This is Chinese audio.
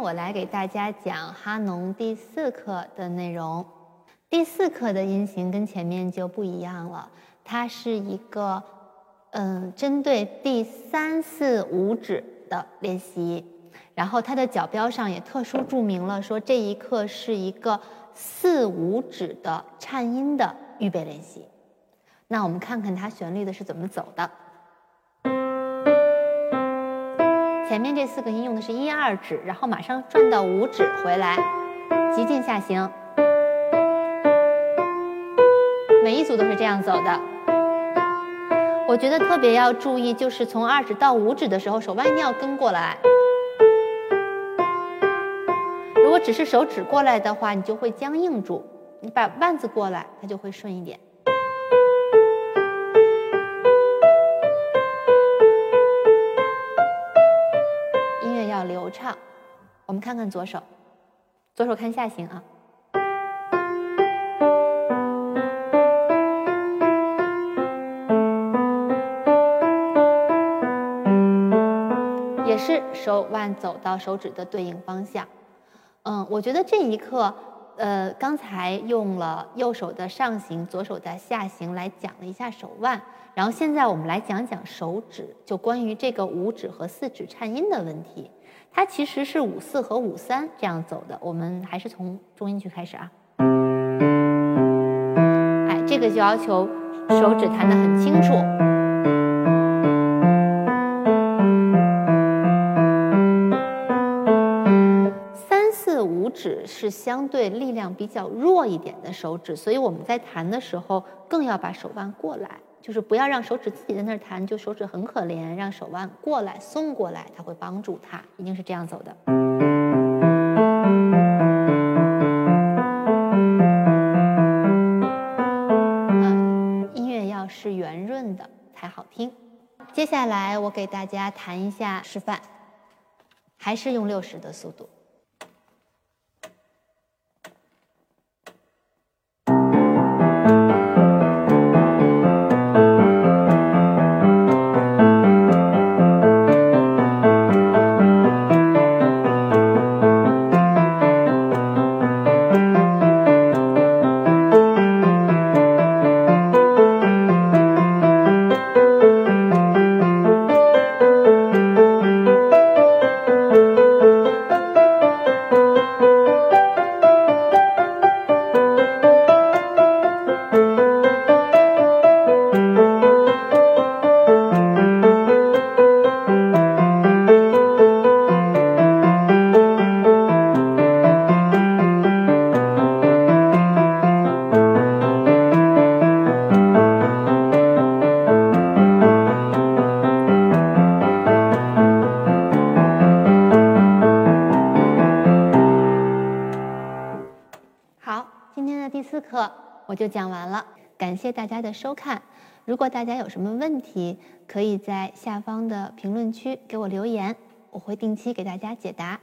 我来给大家讲哈农第四课的内容。第四课的音型跟前面就不一样了，它是一个嗯针对第三四五指的练习。然后它的角标上也特殊注明了，说这一课是一个四五指的颤音的预备练习。那我们看看它旋律的是怎么走的。前面这四个音用的是一二指，然后马上转到五指回来，急进下行。每一组都是这样走的。我觉得特别要注意，就是从二指到五指的时候，手腕一定要跟过来。如果只是手指过来的话，你就会僵硬住。你把腕子过来，它就会顺一点。流畅。我们看看左手，左手看下行啊。也是手腕走到手指的对应方向。嗯，我觉得这一刻，呃，刚才用了右手的上行，左手的下行来讲了一下手腕，然后现在我们来讲讲手指，就关于这个五指和四指颤音的问题。它其实是五四和五三这样走的，我们还是从中音区开始啊。哎，这个就要求手指弹得很清楚。三四五指是相对力量比较弱一点的手指，所以我们在弹的时候更要把手腕过来，就是不要让手指自己在那儿弹，就手指很可怜，让手腕过来送过来，它会帮助它，一定是这样走的。嗯，音乐要是圆润的才好听。接下来我给大家弹一下示范，还是用六十的速度。第四课我就讲完了，感谢大家的收看。如果大家有什么问题，可以在下方的评论区给我留言，我会定期给大家解答。